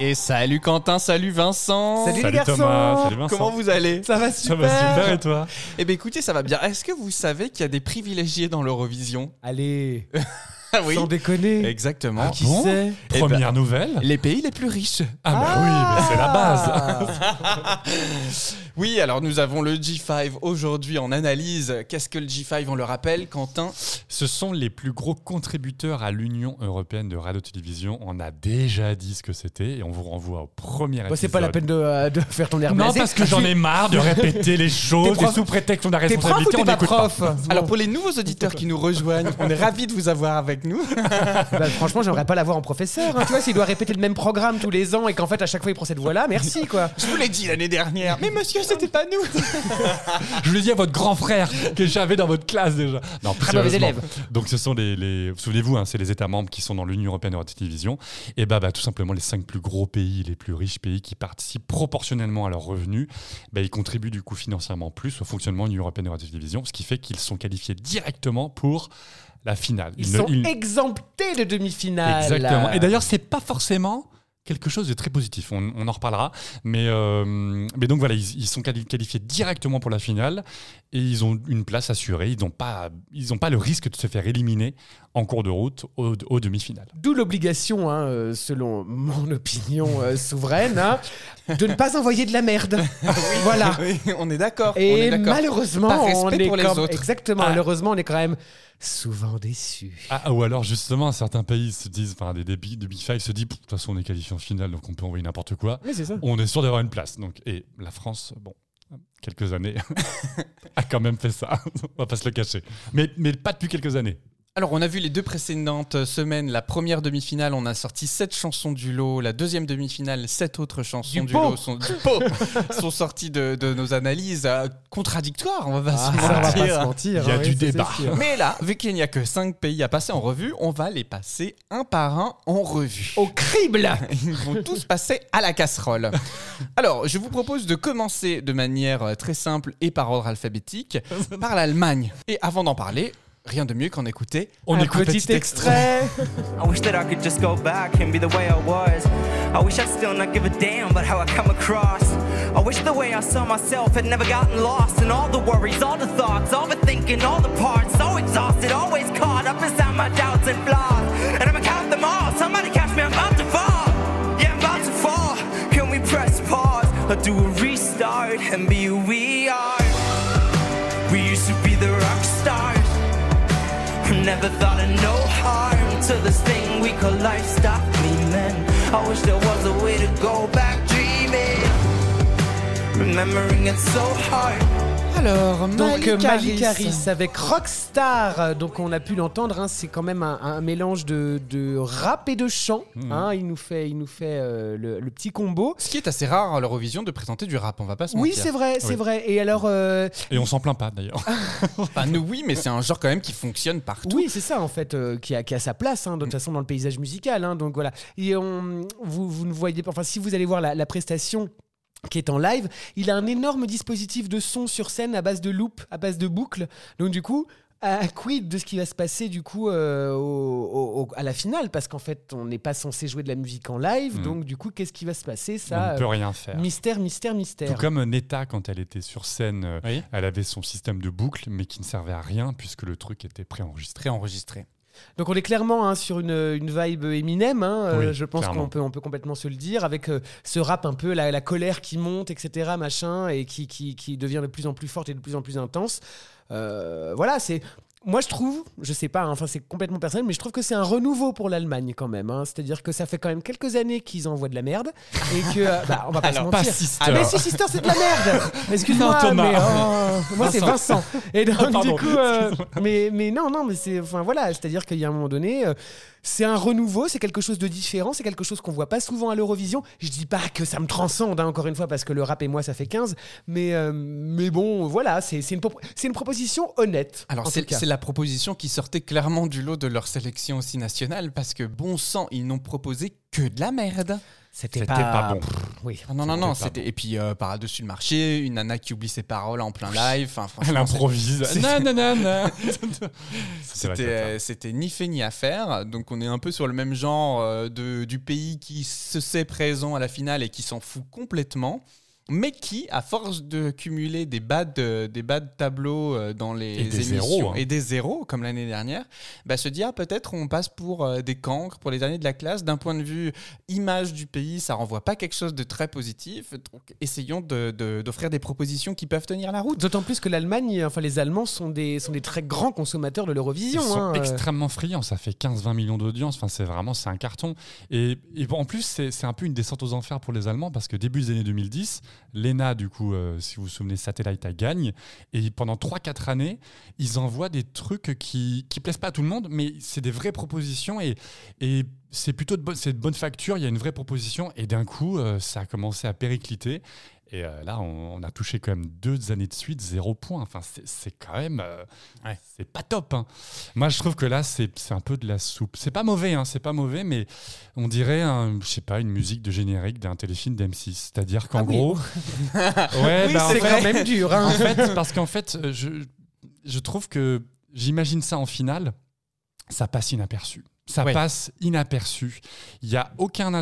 Et salut Quentin, salut Vincent. Salut, les Salut garçons Thomas, salut Vincent. Comment vous allez? Ça va Ça super va super et toi? Eh bien écoutez, ça va bien. Est-ce que vous savez qu'il y a des privilégiés dans l'Eurovision? Allez, Ah oui. sans déconner. Exactement. Qui bon sait? Eh Première nouvelle Les pays les plus riches. Ah bah oui, mais c'est la base Ah. Oui, alors nous avons le G5 aujourd'hui en analyse. Qu'est-ce que le G5 On le rappelle, Quentin? Ce sont les plus gros contributeurs à l'Union Européenne de Radio-Télévision. On a déjà dit ce que c'était et on vous renvoie au premier Bon, épisode. c'est pas la peine de, euh, de faire ton air Non, blasé. parce que j'en ai marre de répéter les choses et sous prétexte qu'on a T'es prof ou responsabilité, on pas Alors pour les nouveaux auditeurs qui nous rejoignent, on est ravis de vous avoir avec nous. Bah, franchement, j'aimerais pas l'avoir en professeur. hein. Tu vois, s'il doit répéter le même programme tous les ans et qu'en fait, à chaque fois, il prend cette voix-là, merci quoi. Je vous l'ai dit l'année dernière. Mais monsieur, c'était pas nous. Je le dis à votre grand frère que j'avais dans votre classe déjà. Non, Très mauvais sérieusement. élève. Donc ce sont les, les- souvenez-vous, hein, c'est les États membres qui sont dans l'Union européenne de radio-télévision. Et bah, bah, tout simplement les cinq plus gros pays, les plus riches pays qui participent proportionnellement à leurs revenus, bah, ils contribuent du coup financièrement plus au fonctionnement de l'Union européenne de radio-télévision, ce qui fait qu'ils sont qualifiés directement pour la finale. Ils ne- sont ils- exemptés de demi-finale. Exactement. Et d'ailleurs, c'est pas forcément quelque chose de très positif. On, on en reparlera. Mais, euh, mais donc voilà, ils, ils sont quali- qualifiés directement pour la finale et ils ont une place assurée. Ils n'ont pas, ils ont pas le risque de se faire éliminer en cours de route au, au demi-finale. D'où l'obligation, hein, euh, selon mon opinion euh, souveraine, hein, de ne pas envoyer de la merde. voilà. Oui, on est d'accord. on Et est malheureusement, Par respect on est pour les comme- autres. Exactement. Ah. Malheureusement, on est quand même souvent déçus. Ah, ou alors justement, certains pays se disent, enfin des, des, big- des Big Five se disent, de toute façon, on est qualifié en finale, donc on peut envoyer n'importe quoi. Mais c'est ça. On est sûr d'avoir une place. Donc, et la France, bon, quelques années, a quand même fait ça. on va pas se le cacher. Mais, mais pas depuis quelques années. Alors, on a vu les deux précédentes semaines. La première demi-finale, on a sorti sept chansons du lot. La deuxième demi-finale, sept autres chansons Du lot sont, du pot, sont sorties de, de nos analyses euh, contradictoires. On va pas Ah, se ça, on va pas mentir. se mentir. Il y a hein, du débat. Mais là, vu qu'il n'y a que cinq pays à passer en revue, on va les passer un par un en revue. Au crible Ils vont tous passer à la casserole. Alors, je vous propose de commencer de manière euh, très simple et par ordre alphabétique par l'Allemagne. Et avant d'en parler, rien de mieux qu'en écouter On Un écoute petit extrait. I wish that I could just go back and be the way I was. I wish I'd still not give a damn about how I come across. I wish the way I saw myself had never gotten lost in all the worries, all the thoughts, all the thinking, all the parts. So exhausted, always caught up inside my doubts and flaws. And I'ma count them all. Somebody catch me, I'm about to fall. Yeah, I'm about to fall. Can we press pause or do a restart and be who? We Never thought of no harm till this thing we call life stopped me, man. I wish there was a way to go back dreaming. Remembering it's so hard. Alors, Donc euh, Malik Harris avec Rockstar, donc on a pu l'entendre, hein, c'est quand même un, un mélange de, de rap et de chant. Mhm. hein, il nous fait, il nous fait euh, le, le petit combo. Ce qui est assez rare à l'Eurovision de présenter du rap, on va pas se Oui, mentir. c'est vrai, c'est Oui. vrai. Et alors, euh, Et on s'en plaint pas d'ailleurs. Enfin, nous, oui, mais c'est un genre quand même qui fonctionne partout. oui, c'est ça en fait, euh, qui, a, qui a sa place hein, de toute façon dans le paysage musical. hein, donc voilà. Et on, vous, vous ne voyez pas, enfin si vous allez voir la, la prestation qui est en live, il a un énorme dispositif de son sur scène à base de loop, à base de boucles. Donc du coup, à quid de ce qui va se passer du coup euh, au- au- au- à la finale? Parce qu'en fait, on n'est pas censé jouer de la musique en live. Mhm. Donc du coup, qu'est-ce qui va se passer? On Ça, ne peut euh, rien faire. mystère, mystère, Tout mystère. comme Neta, quand elle était sur scène, euh, Oui. elle avait son système de boucle, mais qui ne servait à rien puisque le truc était préenregistré. Enregistré. Donc on est clairement hein, sur une, une vibe Eminem, hein, euh, je pense qu'on peut, on peut complètement se le dire, avec euh, ce rap un peu, la, la colère qui monte, etc., machin, et qui, qui, qui devient de plus en plus forte et de plus en plus intense. Euh, voilà, c'est... Moi, je trouve, je sais pas, hein, enfin c'est complètement personnel, mais je trouve que c'est un renouveau pour l'Allemagne quand même. hein. C'est-à-dire que ça fait quand même quelques années qu'ils envoient de la merde et que, euh, bah, on va pas Alors, se pas mentir. Sister. Ah, mais si Sister, c'est de la merde. Excuse-moi, Thomas. mais oh, moi c'est Vincent. Et donc Pardon. du coup, euh, mais mais non non, mais c'est enfin voilà, c'est-à-dire qu'il y a un moment donné. euh, c'est un renouveau, c'est quelque chose de différent, c'est quelque chose qu'on voit pas souvent à l'Eurovision. Je dis pas que ça me transcende, hein, encore une fois, parce que le rap et moi, ça fait 15. Mais, euh, mais bon, voilà, c'est une, pro- une proposition honnête. Alors c'est la proposition qui sortait clairement du lot de leur sélection aussi nationale parce que bon sang, ils n'ont proposé que de la merde. C'était pas, pas bon. Oui. Ah non non non, C'était et puis euh, par-dessus le marché, une nana qui oublie ses paroles en plein live, enfin Elle improvise. Non, non, non, non. C'était ni fait ni à faire. Donc on est un peu sur le même genre euh, de, du pays qui se sait présent à la finale et qui s'en fout complètement. Mais qui, à force de cumuler des bas de, des bas de tableaux euh, dans les Et des émissions zéros, hein. et des zéros, comme l'année dernière, bah, se dit ah, peut-être on passe pour euh, des cancres, pour les années de la classe. D'un point de vue image du pays, ça renvoie pas quelque chose de très positif. Donc essayons de- de- d'offrir des propositions qui peuvent tenir la route. D'autant plus que l'Allemagne, enfin les Allemands sont des, sont des très grands consommateurs de Ils l'Eurovision. sont hein, euh. extrêmement friands, ça fait 15-20 millions d'audience, enfin, c'est vraiment c'est un carton. Et, et en plus, c'est c'est un peu une descente aux enfers pour les Allemands parce que début des années 2010, l'ENA, du coup, euh, si vous vous souvenez, Satellite, elle gagne. Et pendant 3-4 années, ils envoient des trucs qui, qui plaisent pas à tout le monde, mais c'est des vraies propositions et, et c'est plutôt de de bonne facture, il y a une vraie proposition. Et d'un coup, euh, ça a commencé à péricliter. Et euh, là, on, on a touché quand même deux années de suite, zéro point. Enfin, c'est- quand même. euh, Ouais. C'est pas top. hein. Moi, je trouve que là, c'est un peu de la soupe. C'est pas mauvais, hein, c'est pas mauvais, mais on dirait, un, je sais pas, une musique de générique d'un téléfilm d'M6. C'est-à-dire qu'en Ah oui. gros. ouais, bah, c'est quand même dur. hein. en fait, parce qu'en fait, je, je trouve que j'imagine ça en finale, ça passe inaperçu. Ça Ouais. passe inaperçu. Il n'y a aucun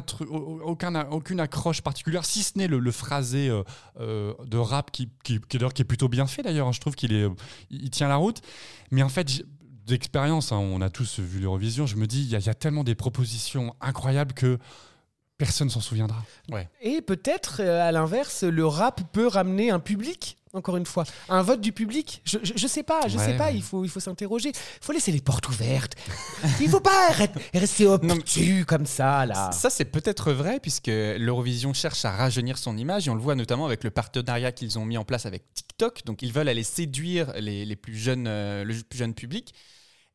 aucun, aucune accroche particulière, si ce n'est le, le phrasé euh, euh, de rap qui, qui, qui, d'ailleurs, qui est plutôt bien fait d'ailleurs. hein. Je trouve qu'il est, il tient la route. Mais en fait, d'expérience, hein, on a tous vu l'Eurovision, je me dis, il y, a- il y a tellement des propositions incroyables que personne s'en souviendra. Et peut-être, euh, à l'inverse, le rap peut ramener un public, encore une fois, un vote du public. Je, je, je sais pas, je Ouais, sais pas, ouais. il faut, il faut s'interroger. Il faut laisser les portes ouvertes. il faut pas arrêter- rester obtus comme ça, là. Ça, c'est peut-être vrai, puisque l'Eurovision cherche à rajeunir son image, et on le voit notamment avec le partenariat qu'ils ont mis en place avec TikTok. Donc, ils veulent aller séduire les, les plus jeunes, euh, le plus jeune public.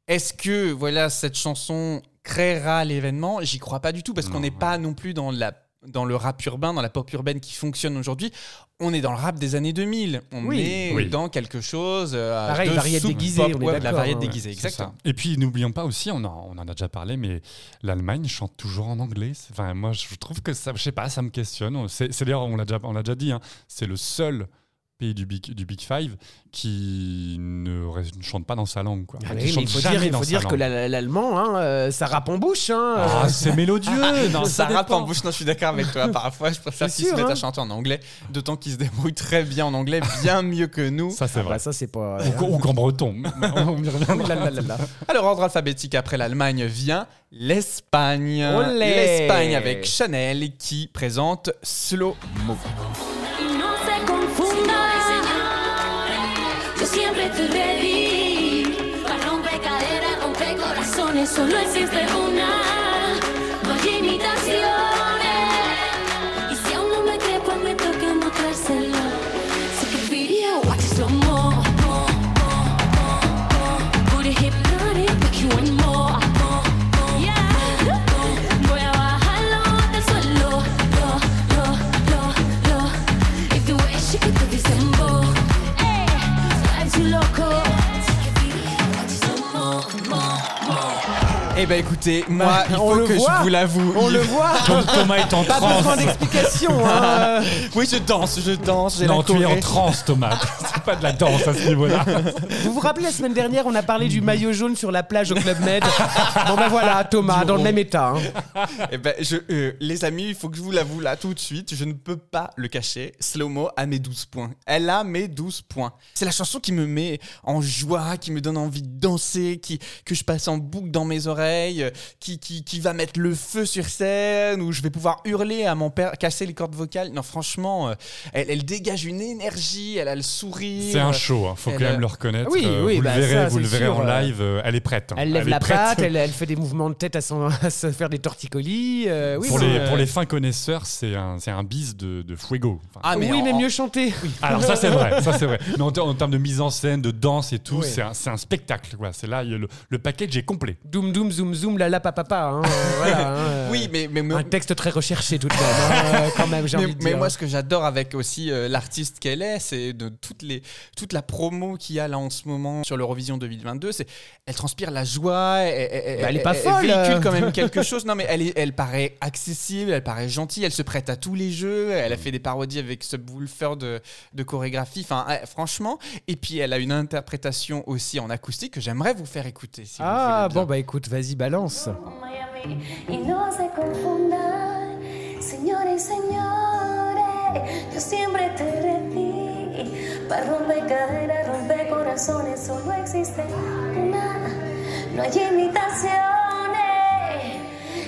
Est-ce que voilà cette chanson créera l'événement? J'y crois pas du tout, parce qu'on n'est ouais. pas non plus dans la dans le rap urbain, dans la pop urbaine qui fonctionne aujourd'hui. On est dans le rap des années 2000. On Oui. est Oui. dans quelque chose. euh, Pareil, de variété soupe déguisée, pop, on est ouais, la variété hein, ouais. déguisée, ça. exactement. Et puis n'oublions pas aussi, on en, on en a déjà parlé, mais l'Allemagne chante toujours en anglais. Enfin, moi, je trouve que ça, je sais pas, ça me questionne. C'est c'est d'ailleurs, on l'a déjà, on l'a déjà dit, hein, c'est le seul pays du Big, du Big Five qui ne, ré- ne chante pas dans sa langue. Quoi. Ah Qui oui, mais chante il faut dire, il dans faut sa dire que l'allemand, hein, euh, ça rappe en bouche. Hein, Ah, euh. c'est mélodieux. non, ça rappe en bouche, non, je suis d'accord avec toi. Parfois, je préfère qu'ils se mettent hein. à chanter en anglais, d'autant qu'ils se débrouillent très bien en anglais, bien mieux que nous. Ça, c'est Ah vrai. bah, ça, c'est pas. Ou, ou qu'en breton. on y reviendra. Ouh là là là là. Alors, ordre alphabétique après l'Allemagne vient l'Espagne. L'Espagne avec Chanel qui présente Slow Mo. Solo existe una. Eh ben écoutez, moi, il on faut le que voit. je vous l'avoue. On il- le voit. Thomas est en Pas transe. besoin d'explication. hein. Oui, je danse, je danse, Non, tu es en transe, Thomas. pas de la danse à ce niveau-là. Vous vous rappelez la semaine dernière, on a parlé du maillot jaune sur la plage au Club Med. bon ben voilà, Thomas, dans le même état. hein. Eh ben, je, euh, les amis, il faut que je vous l'avoue là tout de suite. Je ne peux pas le cacher. Slow-mo a mes 12 points. Elle a mes 12 points. C'est la chanson qui me met en joie, qui me donne envie de danser, qui, que je passe en boucle dans mes oreilles, euh, qui, qui, qui va mettre le feu sur scène, où je vais pouvoir hurler à mon père, casser les cordes vocales. Non, franchement, euh, elle, elle dégage une énergie, elle a le sourire. C'est un show, hein. faut Elle, quand même le reconnaître. oui, Euh, oui, vous bah, le verrez, ça, vous le verrez sûr, en euh, live, euh, elle est prête. hein. Elle lève la prête. patte, elle, elle fait des mouvements de tête à, se faire des torticolis. euh, oui, pour, oui, les, euh, pour les fins connaisseurs, c'est un, c'est un bis de, de fuego. Enfin, Ah, oui, en- mais mieux chanter. Alors ça c'est vrai, ça c'est vrai. Mais en, ter- en termes de mise en scène, de danse et tout, Oui. c'est un, c'est un spectacle. quoi. C'est là, le, le package est complet. Doom Doom The zoom zoom la la papa papa. hein, voilà, hein, Oui, mais, mais, mais- un texte très recherché tout de même. hein, quand même, j'ai mais- envie de mais dire. moi, ce que j'adore avec aussi l'artiste qu'elle est, c'est de toutes les, toute la promo qu'il y a là en ce moment sur l'Eurovision 2022. C'est, elle transpire la joie. Elle, elle- Bah, elle est pas folle, véhicule euh. quand même quelque chose. Non, mais elle, est- elle paraît accessible, elle paraît gentille, elle se prête à tous les jeux. Elle a fait des parodies avec Subwoofer de, de chorégraphie. Enfin, ouais, franchement. Et puis, elle a une interprétation aussi en acoustique que j'aimerais vous faire écouter. Si Ah bon bah écoute, vas-y balance. Miami y no se confundan, señores señores, yo siempre te repí, para romper caderas, romper corazones, solo existe una, no hay imitaciones,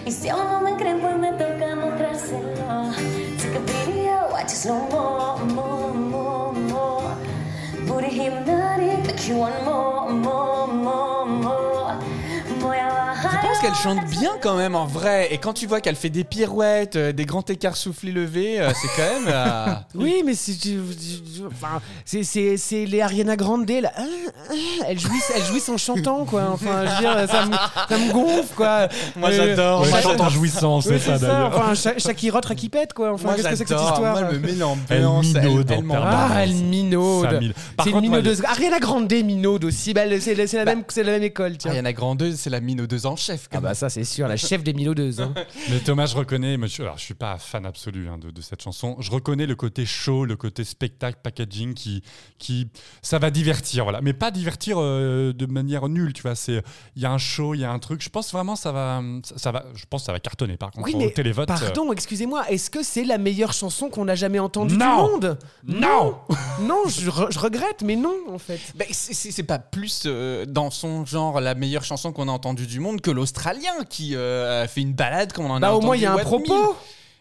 y si aún no me creen pues me toca mostrárselo, take a video, watch pense qu'elle chante bien quand même en vrai. Et quand tu vois qu'elle fait des pirouettes, euh, des grands écarts soufflés levés, euh, c'est quand même. euh, Oui, mais c'est tu- tu- enfin, c'est c'est c'est les Ariana Grande là. Ah, ah, Elle jouit elle jouit en chantant quoi. Enfin, je veux dire ça me, ça me gonfle quoi. Moi, Euh, j'adore. Ouais, Moi, elle chante en jouissance, Oui, c'est ça d'ailleurs. Enfin, Sha- Shakira Trakipette quoi. Enfin, Moi, qu'est-ce que c'est que cette j'adore. histoire Moi, elle me met Elle l'ambiance. minaude en elle m'en- permanence. Ah, elle minaude. Mine. Par C'est une contre, moi, minaudeuse. Ariana Grande minaude aussi. Bah, elle- c'est c'est la, Bah, même, c'est la même école, tiens. Ariana Grande, c'est la minaudeuse en chef. Ah bah ça c'est sûr, la chef des minaudeuses. hein. Mais Thomas, je reconnais, monsieur, alors je suis pas fan absolu hein, de, de cette chanson. Je reconnais le côté show, le côté spectacle, packaging qui, qui, ça va divertir, voilà. Mais pas divertir euh, de manière nulle, tu vois. C'est, il y a un show, il y a un truc. Je pense vraiment ça va, ça, ça va, je pense que ça va cartonner. Par contre, Oui, au mais télévote. euh, pardon, excusez-moi, est-ce que c'est la meilleure chanson qu'on a jamais entendue du Non. monde? Non. Non, je, re- je regrette, mais non, en fait. Ben, c'est- pas plus euh, dans son genre la meilleure chanson qu'on a entendue du monde que l'Australien qui euh, a fait une balade comme on en a Bah au entendu moins il y a un propos. mille.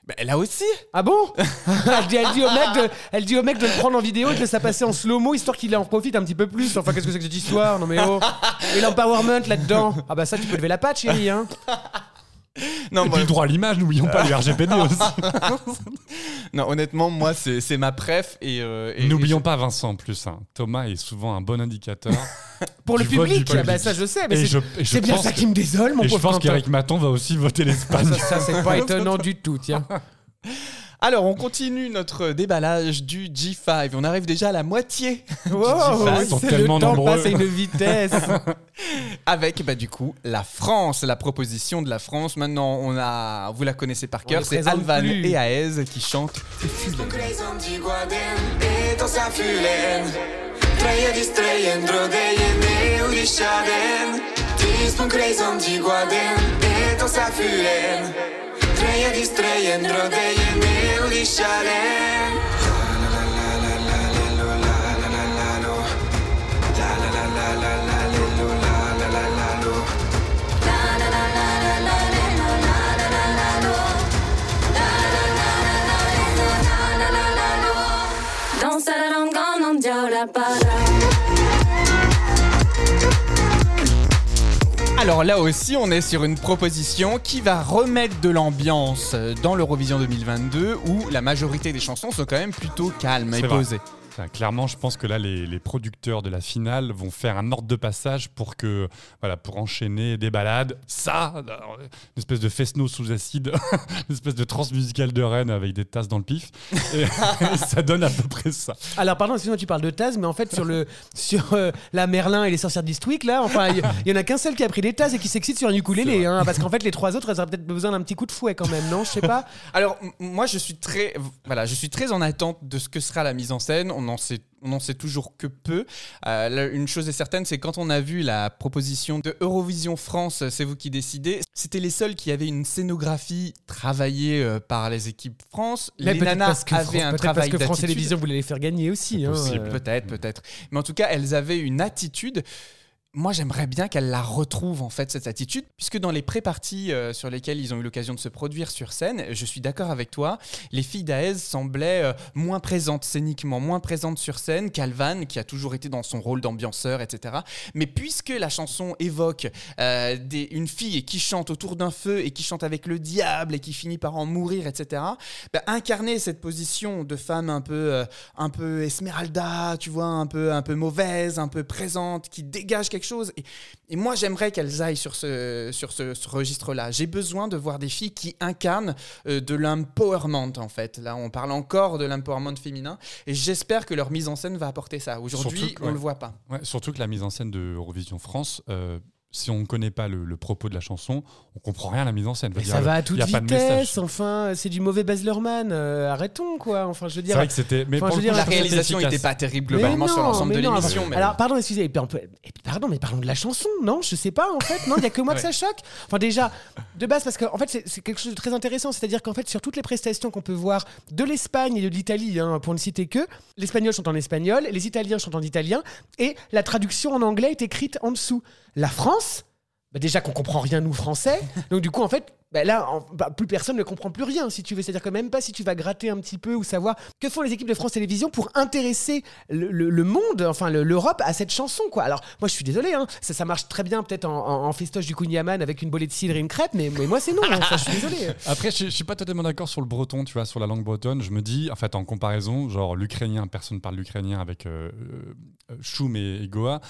Ben, là aussi. Ah bon elle, dit, elle dit au mec de, elle dit au mec de le prendre en vidéo et de le laisser passer en slow-mo histoire qu'il en profite un petit peu plus. Enfin, qu'est-ce que c'est que cette histoire? Non mais oh Et l'empowerment là-dedans? Ah bah ça, tu peux lever la patte, chérie. Hein. Non, Et moi- puis le droit à l'image, n'oublions pas le RGPD aussi. non, honnêtement, moi, c'est c'est ma préf. Et, euh, et- N'oublions et pas Vincent en plus. hein. Thomas est souvent un bon indicateur. Pour le public, ah bah public. ça je sais, mais Et c'est je- et je c'est bien ça que- qui me désole, mon Et je pauvre pense qu'Eric Maton va aussi voter l'Espagne. Ça, ça, c'est pas étonnant du tout, tiens. Alors, on continue notre déballage du G5. On arrive déjà à la moitié Wow, Ils sont c'est- tellement le temps nombreux. passe à une vitesse. avec bah, du coup la France, la proposition de la France. Maintenant, on a, vous la connaissez par cœur, les c'est présente Alvan plus. et Aez qui chantent. treje, diz treje, ndro deje, ne Alors là aussi, on est sur une proposition qui va remettre de l'ambiance dans l'Eurovision 2022 où la majorité des chansons sont quand même plutôt calmes et vrai. posées. Enfin, Clairement, je pense que là, les, les producteurs de la finale vont faire un ordre de passage pour que, voilà, pour enchaîner des balades. Ça, une espèce de fest-no sous acide, une espèce de transmusicale de Rennes avec des tasses dans le pif. Et, ça donne à peu près ça. Alors, pardon, excuse-moi, tu parles de Taz, mais en fait, sur, le, sur euh, la Merlin et les sorcières d'Eastwick, là, enfin, il y, en a qu'un seul qui a pris des Taz et qui s'excite sur un ukulélé, hein, parce qu'en fait, les trois autres, elles auraient peut-être besoin d'un petit coup de fouet quand même, non? Je sais pas. Alors moi, je suis très, voilà, je suis très en attente de ce que sera la mise en scène. On en sait, on en sait toujours que peu. Euh, là, une chose est certaine, c'est quand on a vu la proposition de Eurovision France, c'est vous qui décidez. C'était les seuls qui avaient une scénographie travaillée euh, par les équipes France. Mais les nanas parce que, avaient Fran- un travail parce que France. Télévisions voulait les faire gagner aussi. hein, euh. Peut-être, peut-être. Mais en tout cas, elles avaient une attitude. Moi, j'aimerais bien qu'elles la retrouvent, en fait, cette attitude, puisque dans les pré-parties euh, sur lesquelles ils ont eu l'occasion de se produire sur scène, je suis d'accord avec toi, les filles d'Aez semblaient euh, moins présentes scéniquement, moins présentes sur scène qu'Alvan, qui a toujours été dans son rôle d'ambianceur, etc. Mais puisque la chanson évoque euh, des- une fille qui chante autour d'un feu et qui chante avec le diable et qui finit par en mourir, etc., bah, incarner cette position de femme un peu, un peu Esmeralda, tu vois, un peu, un peu mauvaise, un peu présente, qui dégage quelque. Et, et moi, j'aimerais qu'elles aillent sur ce, sur ce, ce registre-là. J'ai besoin de voir des filles qui incarnent euh, de l'empowerment, en fait. Là, on parle encore de l'empowerment féminin. Et j'espère que leur mise en scène va apporter ça. Aujourd'hui, on ouais. le voit pas. Ouais, surtout que la mise en scène de Eurovision France, euh, si on ne connaît pas le, le propos de la chanson, on comprend rien à la mise en scène. Mais ça va à toute y a pas de message. vitesse, enfin, c'est du mauvais Baz Luhrmann, euh, arrêtons quoi. Enfin, je veux C'est dire. vrai que c'était. Mais Enfin, pour je coup, dire, La réalisation n'était pas terrible globalement sur non, l'ensemble de l'émission. mais Alors, pardon, excusez, et puis, on peut- et puis, pardon, mais parlons de la chanson, non Je sais pas, en fait, non, il y a que moi que ça choque. Enfin, déjà, de base, parce qu'en fait, c'est- c'est quelque chose de très intéressant, c'est-à-dire qu'en fait, sur toutes les prestations qu'on peut voir de l'Espagne et de l'Italie, hein, pour ne citer que, l'espagnol chante en espagnol, les Italiens chantent en italien, et la traduction en anglais est écrite en dessous. La France, bah déjà qu'on comprend rien nous français, donc du coup, en fait. Bah là, en- bah, plus personne ne comprend plus rien, si tu veux. C'est-à-dire que même pas si tu vas gratter un petit peu ou savoir que font les équipes de France Télévisions pour intéresser le, le- le monde, enfin le- l'Europe, à cette chanson, quoi. Alors, moi, je suis désolé, hein, ça, ça marche très bien peut-être en, en- en festoche du Kunyaman avec une bolée de cidre et une crêpe, mais, mais moi, c'est non. hein. Enfin, je suis désolé. Après, je, je suis pas totalement d'accord sur le breton, tu vois, sur la langue bretonne. Je me dis, en fait, en comparaison, genre l'ukrainien, personne parle l'ukrainien avec euh, euh, Choum et, et Goa.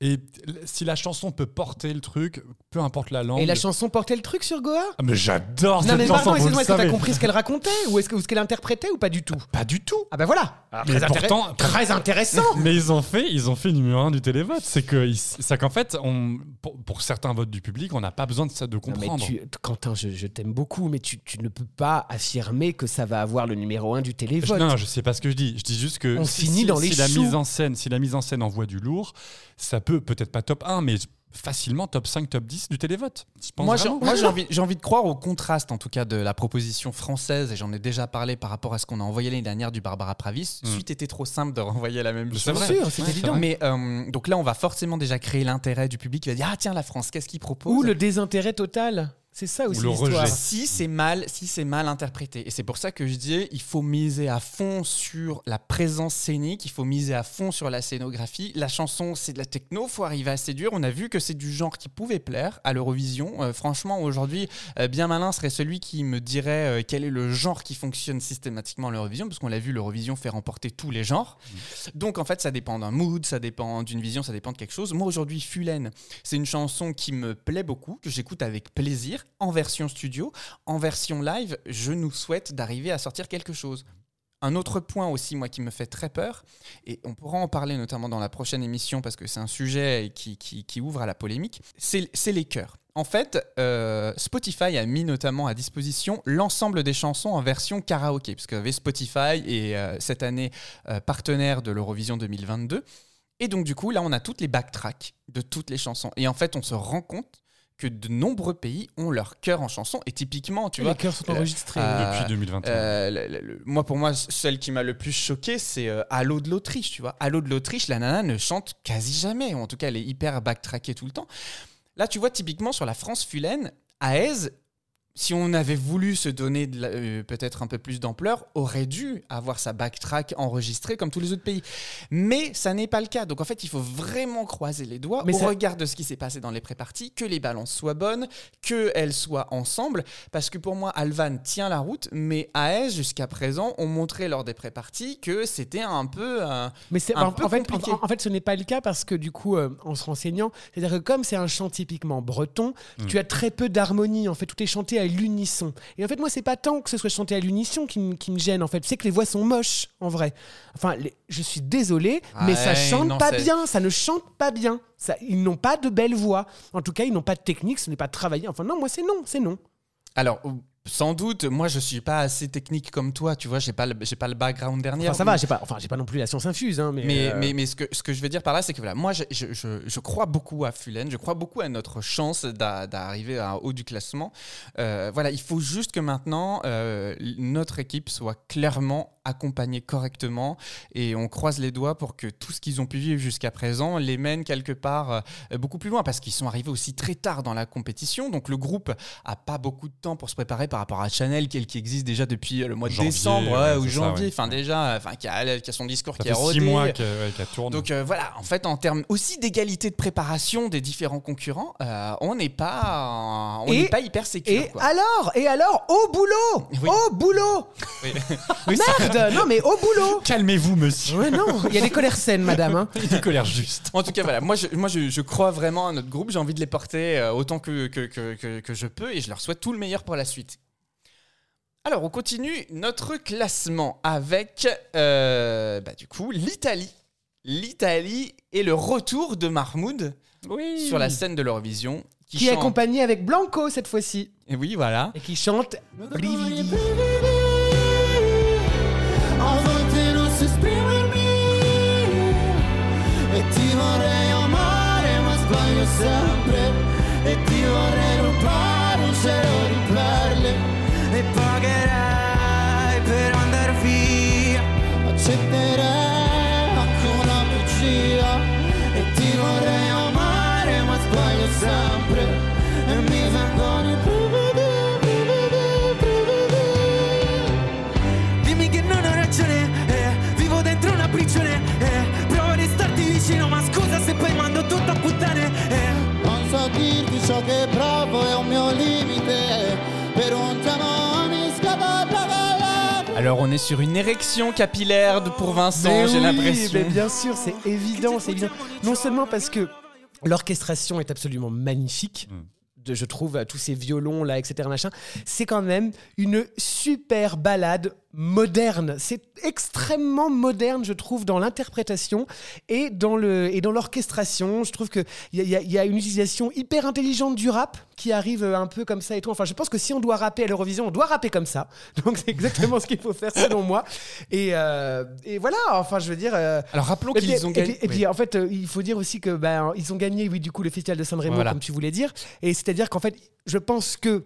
Et si la chanson peut porter le truc, peu importe la langue. Et la chanson portait le truc sur Goa? Ah, mais j'adore Non, cette mais chanson, pardon, excuse-moi, est-ce que t'as savez. compris ce qu'elle racontait Ou est-ce que- ou ce qu'elle interprétait ou pas du tout? Pas du tout. Ah ben voilà Mais très, intéress- pourtant- très intéressant Mais ils ont fait, ils ont fait numéro un du télévote. C'est que, ils- c'est qu'en fait, on, pour, pour certains votes du public, on n'a pas besoin de ça de Non, mais comprendre. tu- Quentin, je, je t'aime beaucoup, mais tu, tu ne peux pas affirmer que ça va avoir le numéro 1 du Je- télévote. non, je sais pas ce que je dis. Je dis juste que On si, finit si- dans les si la choux. mise en scène, si la mise en scène envoie du lourd, ça peut peut-être pas top 1, mais facilement top 5, top 10 du télévote. Moi, j'ai envie, j'ai envie de croire au contraste, en tout cas, de la proposition française, et j'en ai déjà parlé par rapport à ce qu'on a envoyé l'année dernière du Barbara Pravis. Mm. Suite était trop simple de renvoyer la même chose. C'est vrai. sûr, c'est Ouais, évident. Mais euh, donc là, on va forcément déjà créer l'intérêt du public qui va dire Ah, tiens, la France, qu'est-ce qu'il propose? Ou le désintérêt total. C'est ça aussi l'histoire. si c'est mal, si c'est mal interprété. Et c'est pour ça que je dis, il faut miser à fond sur la présence scénique, il faut miser à fond sur la scénographie. La chanson, c'est de la techno, faut arriver à séduire. On a vu que c'est du genre qui pouvait plaire à l'Eurovision. Euh, franchement, aujourd'hui, euh, bien malin serait celui qui me dirait euh, quel est le genre qui fonctionne systématiquement à l'Eurovision, parce qu'on l'a vu, l'Eurovision fait remporter tous les genres. Donc en fait, ça dépend d'un mood, ça dépend d'une vision, ça dépend de quelque chose. Moi aujourd'hui, Fulen, c'est une chanson qui me plaît beaucoup, que j'écoute avec plaisir, en version studio, en version live. Je nous souhaite d'arriver à sortir quelque chose. Un autre point aussi, moi, qui me fait très peur, et on pourra en parler notamment dans la prochaine émission parce que c'est un sujet qui, ouvre à la polémique, c'est les chœurs. En fait, euh, Spotify a mis notamment à disposition l'ensemble des chansons en version karaoké, parce que Spotify est euh, cette année euh, partenaire de l'Eurovision 2022. Et donc, du coup, là, on a toutes les backtracks de toutes les chansons. Et en fait, on se rend compte que de nombreux pays ont leur chœur en chanson. Et typiquement, tu les vois, chœurs sont euh, enregistrés. euh, Depuis 2021. euh, le- le- le- moi, pour moi, celle qui m'a le plus choqué, c'est euh, Allo de l'Autriche, tu vois. Allo de l'Autriche, la nana ne chante quasi jamais, ou en tout cas, elle est hyper backtrackée tout le temps. Là, tu vois, typiquement, sur la France Fulaine, Aez, si on avait voulu se donner euh, peut-être un peu plus d'ampleur, aurait dû avoir sa backtrack enregistrée comme tous les autres pays. Mais ça n'est pas le cas. Donc en fait, il faut vraiment croiser les doigts Mais au ça- regard de ce qui s'est passé dans les pré-parties, que les balances soient bonnes, qu'elles soient ensemble. Parce que pour moi, Alvan tient la route, mais AES, jusqu'à présent, ont montré lors des pré-parties que c'était un peu... euh, Mais c'est un en, peu en fait, compliqué. en, en fait, ce n'est pas le cas parce que du coup, euh, en se renseignant, c'est-à-dire que comme c'est un chant typiquement breton, Mm. tu as très peu d'harmonie. En fait, tout est chanté à l'unisson. Et en fait, moi, c'est pas tant que ce soit chanté à l'unisson qui, me- qui me gêne. En fait, c'est que les voix sont moches, en vrai. Enfin, les- je suis désolé, mais ça chante non, pas bien. Ça ne chante pas bien. Ça, ils n'ont pas de belles voix. En tout cas, ils n'ont pas de technique. Ce n'est pas travaillé. Enfin, non, moi, c'est non, c'est non. Alors, sans doute, moi, je suis pas assez technique comme toi, tu vois, j'ai pas le, j'ai pas le background dernier. Enfin, ça va. J'ai pas, enfin, j'ai pas non plus la science infuse, hein, mais. Mais, euh, mais, mais ce, que, ce que je veux dire par là, c'est que voilà, moi, je, je, je- crois beaucoup à Fulen, je crois beaucoup à notre chance d'a- d'arriver à haut du classement. Euh, voilà, il faut juste que maintenant, euh, notre équipe soit clairement accompagnée correctement et on croise les doigts pour que tout ce qu'ils ont pu vivre jusqu'à présent les mène quelque part beaucoup plus loin parce qu'ils sont arrivés aussi très tard dans la compétition. Donc le groupe a pas beaucoup de temps pour se préparer par par rapport à Chanel, qui, qui existe déjà depuis le mois de Janvier, décembre ouais, ouais, ou janvier, ouais. enfin déjà, enfin qui a, qui a son discours Ça qui fait est rodé. six mois ouais, qu'elle tourne. Donc euh, voilà, en fait, en termes aussi d'égalité de préparation des différents concurrents, euh, on n'est pas, on n'est pas hyper sécure. Et quoi. alors Et alors Au boulot Oui. Au boulot Oui. Oui, ça- Merde Non mais au boulot Calmez-vous, monsieur. Ouais, non, il y a des colères saines, madame. hein. Il y a des colères justes. En tout cas, voilà, moi, je, moi je, je crois vraiment à notre groupe. J'ai envie de les porter euh, autant que, que, que, que- que je peux et je leur souhaite tout le meilleur pour la suite. Alors, on continue notre classement avec, euh, bah, du coup, l'Italie. L'Italie et le retour de Mahmoud sur la scène de l'Eurovision. Qui est chante- accompagné avec Blanco cette fois-ci. Et oui, voilà. Et qui chante Brividi. A volte non so esprimermi ti vorrei amare ma sbaglio sempre Alors, on est sur une érection capillaire de- pour Vincent, j'ai oui, l'impression. mais bien sûr, c'est évident, c'est évident. Non seulement parce que l'orchestration est absolument magnifique. de- je trouve tous ces violons là etc machin c'est quand même une super balade moderne c'est extrêmement moderne je trouve dans l'interprétation et dans le et dans l'orchestration je trouve que il y, a- y y une utilisation hyper intelligente du rap qui arrive euh, un peu comme ça et tout enfin je pense que si on doit rapper à l'Eurovision on doit rapper comme ça donc c'est exactement ce qu'il faut faire selon moi et, euh, et voilà enfin je veux dire euh, Alors, rappelons qu'ils ont et gagné. puis- et puis, en fait, il faut dire aussi que ben, ils ont gagné, oui, du coup, le festival de San Remo, Voilà. comme tu voulais dire. Et c'est-à-dire qu'en fait, je pense que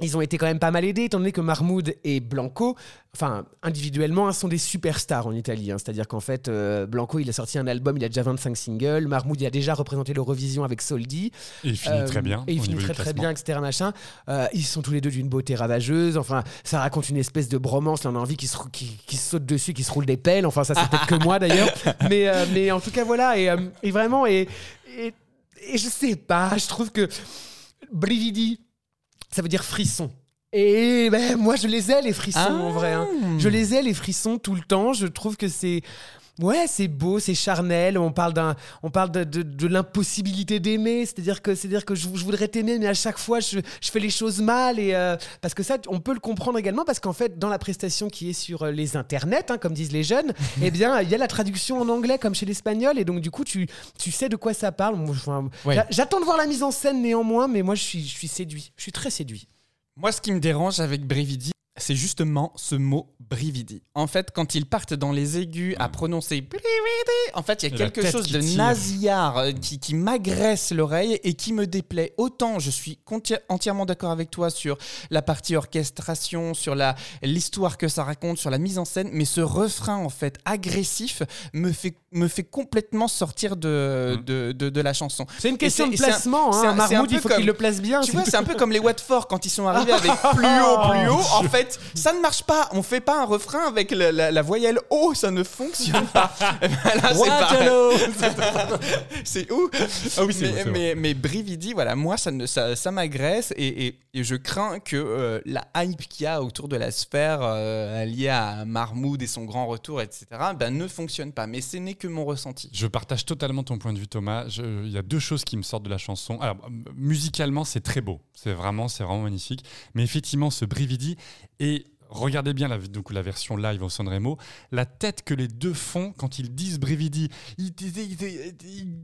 ils ont été quand même pas mal aidés, étant donné que Mahmoud et Blanco, enfin, individuellement, hein, sont des superstars en Italie. hein. C'est-à-dire qu'en fait, euh, Blanco, il a sorti un album, il a déjà 25 singles. Mahmoud, il a déjà représenté l'Eurovision avec Soldi. Et il finit Euh, très bien. Et il finit très très bien, etc. Machin. Euh, ils sont tous les deux d'une beauté ravageuse. Enfin, ça raconte une espèce de bromance. Là, on a envie qu'ils se, se sautent dessus, qu'ils se roulent des pelles. Enfin, ça, c'est peut-être que moi d'ailleurs. Mais, euh, mais en tout cas, voilà. Et, euh, et vraiment, et, et, et je sais pas, je trouve que Brividi, ça veut dire frisson. Et ben, moi, je les ai, les frissons, Ah. en vrai. hein. Je les ai, les frissons, tout le temps. Je trouve que c'est. Ouais, c'est beau, c'est charnel. On parle d'un, on parle de, de, de l'impossibilité d'aimer. C'est-à-dire que, c'est-à-dire que je, je voudrais t'aimer, mais à chaque fois, je, je fais les choses mal. Et euh, parce que ça, on peut le comprendre également, parce qu'en fait, dans la prestation qui est sur euh, les internets, hein, comme disent les jeunes, eh bien, il y a la traduction en anglais comme chez l'espagnol, et donc du coup, tu, tu sais de quoi ça parle. Enfin, Ouais. J'attends de voir la mise en scène néanmoins, mais moi, je suis, je suis séduit. Je suis très séduit. Moi, ce qui me dérange avec Brividi, c'est justement ce mot Brividi. En fait, quand ils partent dans les aigus à prononcer Brividi, en fait, il y a quelque chose qui de tire. nasillard euh, qui, qui m'agresse l'oreille et qui me déplaît. Autant je suis entièrement d'accord avec toi sur la partie orchestration, sur la l'histoire que ça raconte, sur la mise en scène, mais ce refrain en fait agressif me fait me fait complètement sortir de, de, de, de la chanson. C'est une question de un- placement. c'est Hein. un- c'est un il faut qu'il le place bien. tu c'est vois, tout. c'est un peu comme les Watford quand ils sont arrivés avec plus haut, plus haut. En fait, ça ne marche pas. On fait pas un refrain avec la, la- la voyelle O, ça ne fonctionne pas. Eh ben là, c'est où Ah oui, c'est mais, bon, mais, mais Brividi, voilà, moi, ça, ne- ça, ça m'agresse et, et- et je crains que euh, la hype qu'il y a autour de la sphère euh, liée à Marmoud et son grand retour, etc., ben, ne fonctionne pas. Mais ce n'est que mon ressenti. Je partage totalement ton point de vue, Thomas. Il y a deux choses qui me sortent de la chanson. Alors, musicalement, c'est très beau. C'est vraiment, c'est vraiment magnifique. Mais effectivement, ce Brividi et regardez bien la, donc, la version live au Sanremo, la tête que les deux font quand ils disent Brividi, ils,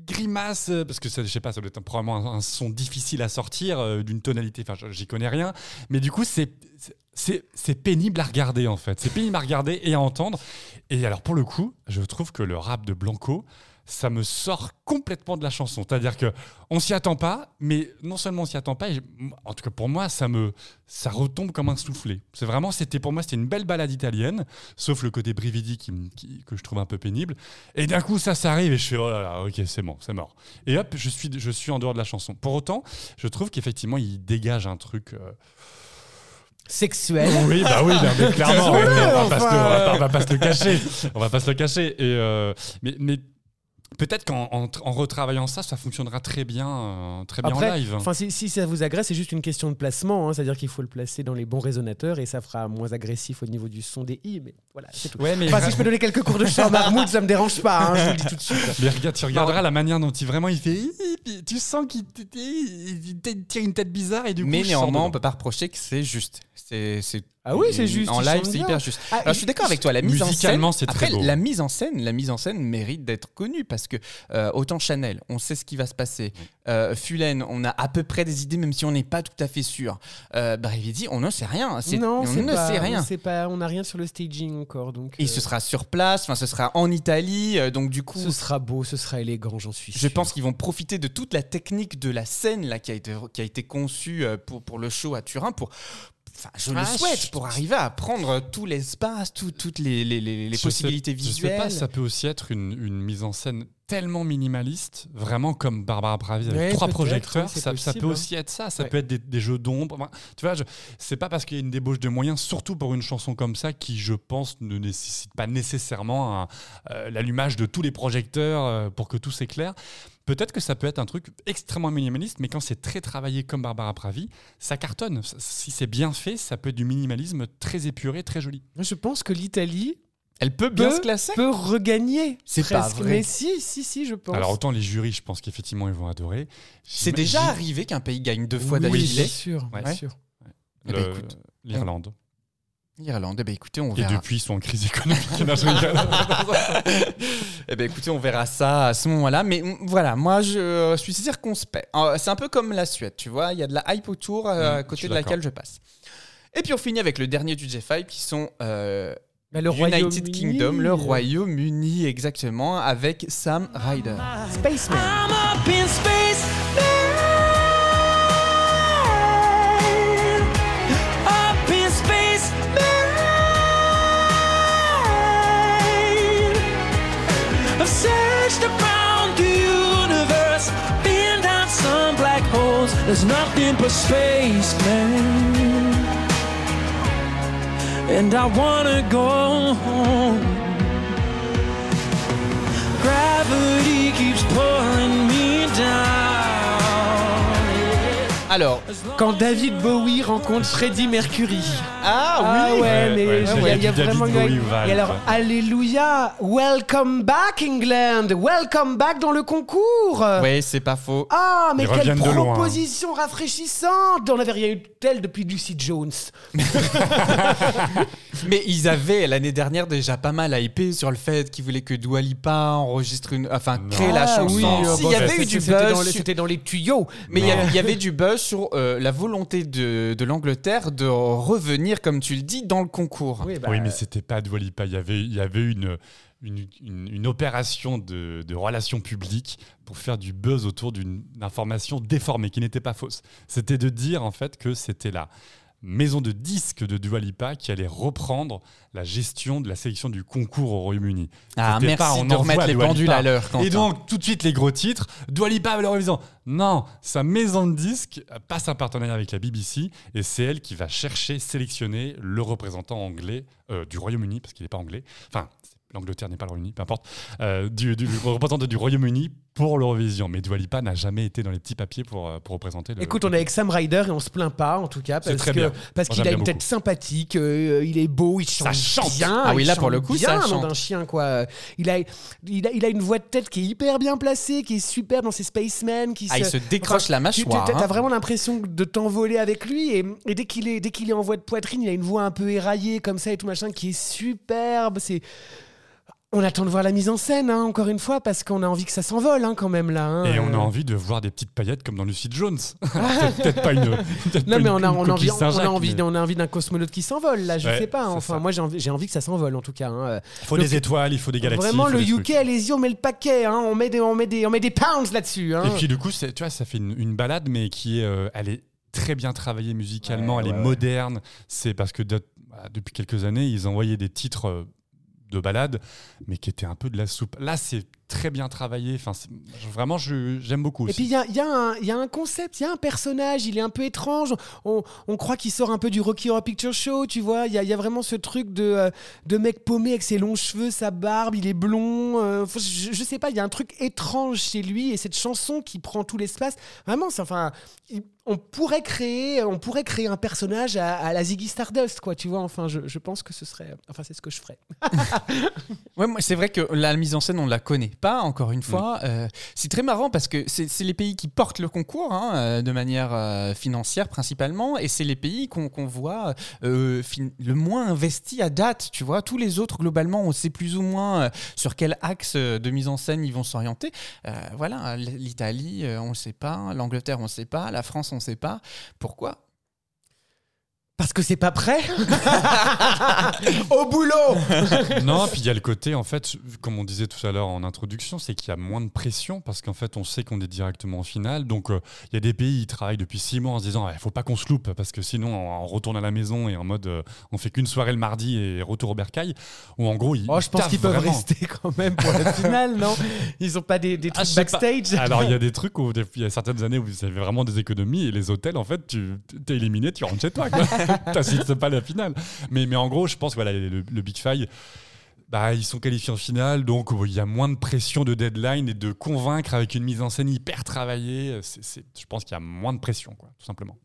grimacent euh, parce que ça, je sais pas, ça doit être probablement un, son difficile à sortir euh, d'une tonalité. Enfin, j'y connais rien, mais du coup, c'est c'est pénible à regarder en fait. C'est pénible à regarder et à entendre. Et alors pour le coup, je trouve que le rap de Blanco, ça me sort complètement de la chanson. C'est-à-dire que on s'y attend pas, mais non seulement on s'y attend pas, et en tout cas pour moi, ça me ça retombe comme un soufflé. C'est vraiment, c'était pour moi, c'était une belle balade italienne, sauf le côté Brividi qui, que je trouve un peu pénible. Et d'un coup, ça, ça arrive et je fais oh là là, ok, c'est bon, c'est mort. Et hop, je suis je suis en dehors de la chanson. Pour autant, je trouve qu'effectivement, il dégage un truc. euh, sexuelle. Oui, bah oui, non, mais clairement, on, va se, on va pas- on va pas se le cacher. On va pas se le cacher. Et euh, mais, mais peut-être qu'en en, en retravaillant ça, ça fonctionnera très bien, euh, très bien en live. enfin, si, si ça vous agresse, c'est juste une question de placement. hein, C'est-à-dire qu'il faut le placer dans les bons résonateurs et ça fera moins agressif au niveau du son des i. Mais voilà, c'est tout. Ouais, mais, Enfin, si je peux donner quelques cours de chant à Marmoud, ça me dérange pas. hein, je vous le dis tout de suite. mais regarde, tu regarderas la manière dont il vraiment il fait. Tu sens qu'il tire une tête bizarre et du coup. Mais néanmoins, on dedans. peut pas reprocher que c'est juste. C'est- Ah oui, c'est juste, En live, c'est hyper juste. Ah, Alors, je suis d'accord avec toi. La mise en scène. Musicalement, c'est très Après, beau. la mise en scène, la mise en scène mérite d'être connue parce que euh, autant Chanel, on sait ce qui va se passer. Euh, Fulen, on a à peu près des idées, même si on n'est pas tout à fait sûr. Euh, Brividi, on ne sait rien. C'est- non, on c'est ne pas, sait rien. on pas, on n'a rien sur le staging encore, donc. Et euh, ce sera sur place. Enfin, ce sera en Italie. euh, donc du coup, ce sera beau, ce sera élégant, j'en suis sûr. Je pense qu'ils vont profiter de toute la technique de la scène là, qui, a été, qui a été conçue pour, pour le show à Turin pour. Enfin, je le souhaite je- pour arriver à prendre tout l'espace, tout- toutes les, les- les- les Je possibilités sais- visuelles. Je sais pas, ça peut aussi être une, une mise en scène tellement minimaliste, vraiment comme Barbara Pravi avec Ouais, trois projecteurs. ça, peut hein. aussi être ça. Ça Ouais. peut être des, des jeux d'ombre. Enfin, tu vois, c'est pas parce qu'il y a une débauche de moyens, surtout pour une chanson comme ça, qui, je pense, ne nécessite pas nécessairement euh, l'allumage de tous les projecteurs euh, pour que tout s'éclaire. Peut-être que ça peut être un truc extrêmement minimaliste, mais quand c'est très travaillé comme Barbara Pravi, ça cartonne. Si c'est bien fait, ça peut être du minimalisme très épuré, très joli. Je pense que l'Italie Elle peut bien peut, se classer. peut regagner. C'est pas vrai. Mais si, si, si, je pense. Alors autant les jurys, je pense qu'effectivement ils vont adorer. C'est déjà arrivé qu'un pays gagne deux fois oui, bien d'affilée. sûr, bien Ouais. sûr. Eh ben, écoute, l'Irlande. L'Irlande, eh ben, écoutez, on Et verra. depuis, ils sont en crise économique. Eh ben, écoutez, on verra ça à ce moment-là. Mais voilà, moi, je suis circonspect. Euh, C'est un peu comme la Suède, tu vois. Il y a de la hype autour euh, Mm, à côté de laquelle je passe. Et puis, on finit avec le dernier du J5 qui sont euh, Bah, le United Royaume-Uni, Kingdom, le Royaume-Uni exactement, avec Sam Ryder. Spaceman. I'm up in space, man. Up in space, man. I've searched around the universe, been down some black holes. There's nothing but space, man. And I wanna go home. Gravity keeps pulling me down. Alors, Quand David Bowie rencontre Freddie Mercury. ah Ah oui ouais, Ouais, mais ouais, il y a- il y vraiment une- Et alors, alléluia, welcome back England, welcome back dans le concours. oui, c'est pas faux. Ah, mais Ils quelle reviennent de loin. proposition rafraîchissante On n'avait rien eu de tel depuis Lucy Jones. Mais ils avaient l'année dernière déjà pas mal hypé sur le fait qu'ils voulaient que Dua Lipa enregistre une, enfin crée la Ah chanson. oui, euh, Si, bon, il y avait eu du buzz. C'était dans les tuyaux. Mais il y, avait- il y avait du buzz sur euh, la volonté de, de l'Angleterre de revenir, comme tu le dis, dans le concours. Oui, bah, oui, mais c'était pas Dua Lipa. Il y avait, il y avait une, une, une- une opération de, de relations publiques pour faire du buzz autour d'une information déformée qui n'était pas fausse. C'était de dire en fait que c'était la maison de disques de Dua Lipa qui allait reprendre la gestion de la sélection du concours au Royaume-Uni. Ah, merci pas, on de remettre les pendules à l'heure. Et donc, tout de suite, les gros titres. Dua Lipa à l'Eurovision. Non, sa maison de disques passe un partenariat avec la BBC et c'est elle qui va chercher, sélectionner le représentant anglais euh, du Royaume-Uni, parce qu'il n'est pas anglais. Enfin, l'Angleterre n'est pas le Royaume-Uni, peu importe. euh, du, du représentant du Royaume-Uni pour l'Eurovision. Mais Dua Lipa n'a jamais été dans les petits papiers pour, euh, pour représenter le. Écoute, on est avec Sam Ryder et on se plaint pas en tout cas parce bien. parce qu'il a une bien tête sympathique, euh, il est beau, il chante, chante. bien. Ah oui, il là, pour chante le coup, bien, ça nom chante. d'un chien quoi. Il a, il a il a une voix de tête qui est hyper bien placée, qui est super dans ses spacemen, qui Ah, il se décroche la mâchoire, tu- T'as hein. vraiment l'impression de t'envoler avec lui et, et dès qu'il est dès qu'il est en voix de poitrine, il a une voix un peu éraillée comme ça et tout machin qui est superbe. C'est on attend de voir la mise en scène, hein, encore une fois, parce qu'on a envie que ça s'envole hein, quand même là. hein. Et on a envie de voir des petites paillettes comme dans Lucy Jones. peut-être pas une. Non pas mais une- on a, on envie, on a envie, mais on a envie d'un cosmonaute qui s'envole là, je Ouais, sais pas. Enfin, ça. moi j'ai envie, que ça s'envole en tout cas. Il faut des étoiles, il faut des galaxies. Vraiment le UK, allez-y, on met le paquet, on met des, on met des, on met des pounds là-dessus. Et puis du coup, tu vois, ça fait une, une balade, mais qui est, euh, elle est très bien travaillée musicalement, Ouais, elle ouais, est moderne. C'est parce que de- voilà, depuis quelques années, ils envoyaient des titres euh, de balade, mais qui étaient un peu de la soupe. Là, c'est très bien travaillé. Enfin, vraiment, je- j'aime beaucoup. Et aussi. puis il y a, il y a un- il y a un concept, il y a un personnage, il est un peu étrange. On, on croit qu'il sort un peu du Rocky Horror Picture Show, tu vois. Il y a, il y a vraiment ce truc de, euh, de mec paumé avec ses longs cheveux, sa barbe, il est blond. euh, je, je sais pas, il y a un truc étrange chez lui et cette chanson qui prend tout l'espace. Vraiment, c'est enfin. il- on pourrait créer, on pourrait créer un personnage à, à la Ziggy Stardust, quoi, tu vois. Enfin, je, je pense que ce serait, enfin, c'est ce que je ferais. Ouais, moi, c'est vrai que la mise en scène, on la connaît pas, encore une fois. Mm. Euh, c'est très marrant parce que c'est les pays qui portent le concours, hein, euh, de manière euh, financière principalement, et c'est les pays qu'on voit euh, le moins investis à date, tu vois. Tous les autres, globalement, on sait plus ou moins sur quel axe de mise en scène ils vont s'orienter. Voilà, l'Italie, on ne sait pas, l'Angleterre, on ne sait pas, la France, on ne sait pas. Pourquoi? Parce que c'est pas prêt. Au boulot. non, puis il y a le côté, en fait, comme on disait tout à l'heure en introduction, c'est qu'il y a moins de pression parce qu'en fait, on sait qu'on est directement en finale. Donc, euh, il y a des pays, ils travaillent depuis six mois en se disant, il faut pas qu'on se loupe parce que sinon, on, on retourne à la maison et en mode, euh, on fait qu'une soirée le mardi et retour au bercail. Ou en gros, ils. Oh, je pense qu'ils peuvent rester quand même pour la finale, non? Ils ont pas des, des Ah, trucs pas. backstage? Alors, il y a des trucs où il y a certaines années où vous avez vraiment des économies et les hôtels, en fait, tu t'es éliminé, tu rentres chez toi. quoi. T'assistes pas à la finale. Mais, mais en gros, je pense voilà, le, le Big Five, bah, ils sont qualifiés en finale, donc il y a moins de pression de deadline et de convaincre avec une mise en scène hyper travaillée. C'est- c'est- je pense qu'il y a moins de pression, quoi, tout simplement.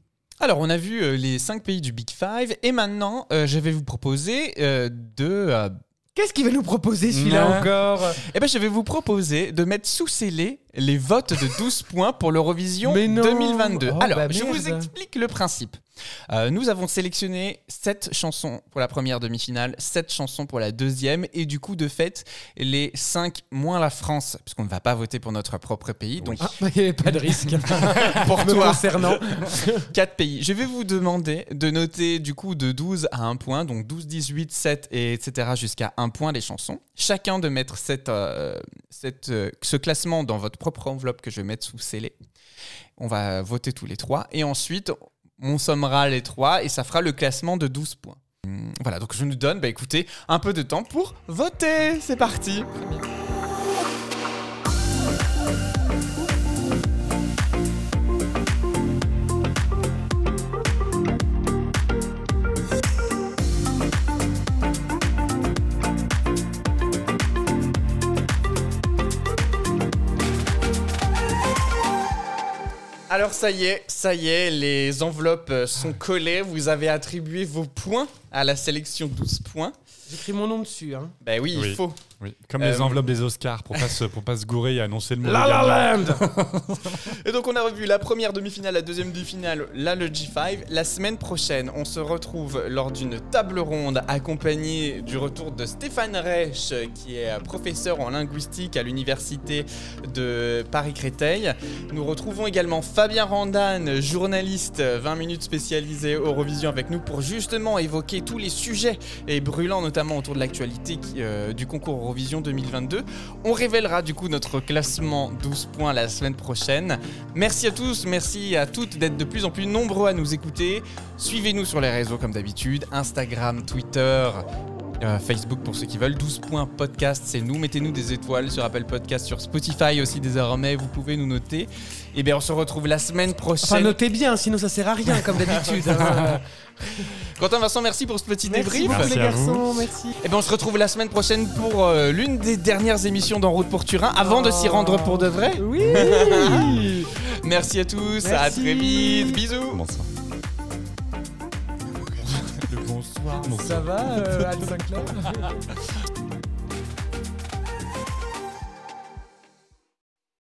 Alors, on a vu euh, les cinq pays du Big Five, et maintenant, euh, je vais vous proposer euh, de Qu'est-ce qu'il va nous proposer celui-là encore? Eh ben, je vais vous proposer de mettre sous scellé les votes de 12 points pour l'Eurovision Mais non. 2022. Oh, Alors, bah je vous explique le principe. Euh, nous avons sélectionné 7 chansons pour la première demi-finale, 7 chansons pour la deuxième, et du coup, de fait, les 5 moins la France, puisqu'on ne va pas voter pour notre propre pays, donc Ah, Il n'y avait pas de risque. pour toi, concernant. 4 pays. Je vais vous demander de noter du coup de 12 à 1 point, donc 12, 18, 7, et etc. jusqu'à 1 point les chansons. Chacun de mettre cette, euh, cette, euh, ce classement dans votre propre enveloppe que je vais mettre sous scellé. On va voter tous les trois. Et ensuite, on sommera les trois et ça fera le classement de 12 points. Voilà, donc je nous donne, bah écoutez, un peu de temps pour voter. C'est parti. Alors ça y est, ça y est, les enveloppes sont collées. Vous avez attribué vos points à la sélection 12 points. J'écris mon nom dessus. Hein. Ben oui, il Oui. faut. Oui. Comme Euh, les enveloppes des Oscars, pour pas se, pour pas se gourer et annoncer le mot. La La. Land Et donc on a revu la première demi-finale, la deuxième demi-finale, là le G5. La semaine prochaine, on se retrouve lors d'une table ronde accompagnée du retour de Stéphane Reich, qui est euh, professeur en linguistique à l'université de Paris-Créteil. Nous retrouvons également Fabien Randan, journaliste 20 minutes spécialisé Eurovision avec nous pour justement évoquer tous les sujets et brûlants notamment autour de l'actualité euh, du concours Eurovision 2022. On révélera du coup notre classement 12 points la semaine prochaine. Merci à tous, merci à toutes d'être de plus en plus nombreux à nous écouter. Suivez-nous sur les réseaux comme d'habitude, Instagram, Twitter. euh, Facebook pour ceux qui veulent, 12 points podcast, c'est nous. Mettez-nous des étoiles sur Apple Podcast, sur Spotify aussi désormais, vous pouvez nous noter. Et bien on se retrouve la semaine prochaine. Enfin, notez bien, sinon ça sert à rien, comme d'habitude. Quentin Vincent, merci pour ce petit Merci débrief. beaucoup, Merci les garçons, merci. Et ben on se retrouve la semaine prochaine pour euh, l'une des dernières émissions d'En route pour Turin avant de s'y rendre pour de vrai. Oui Merci à tous, à très vite, bisous. Bonsoir. Le bonsoir. Ça va, euh, Sinclair?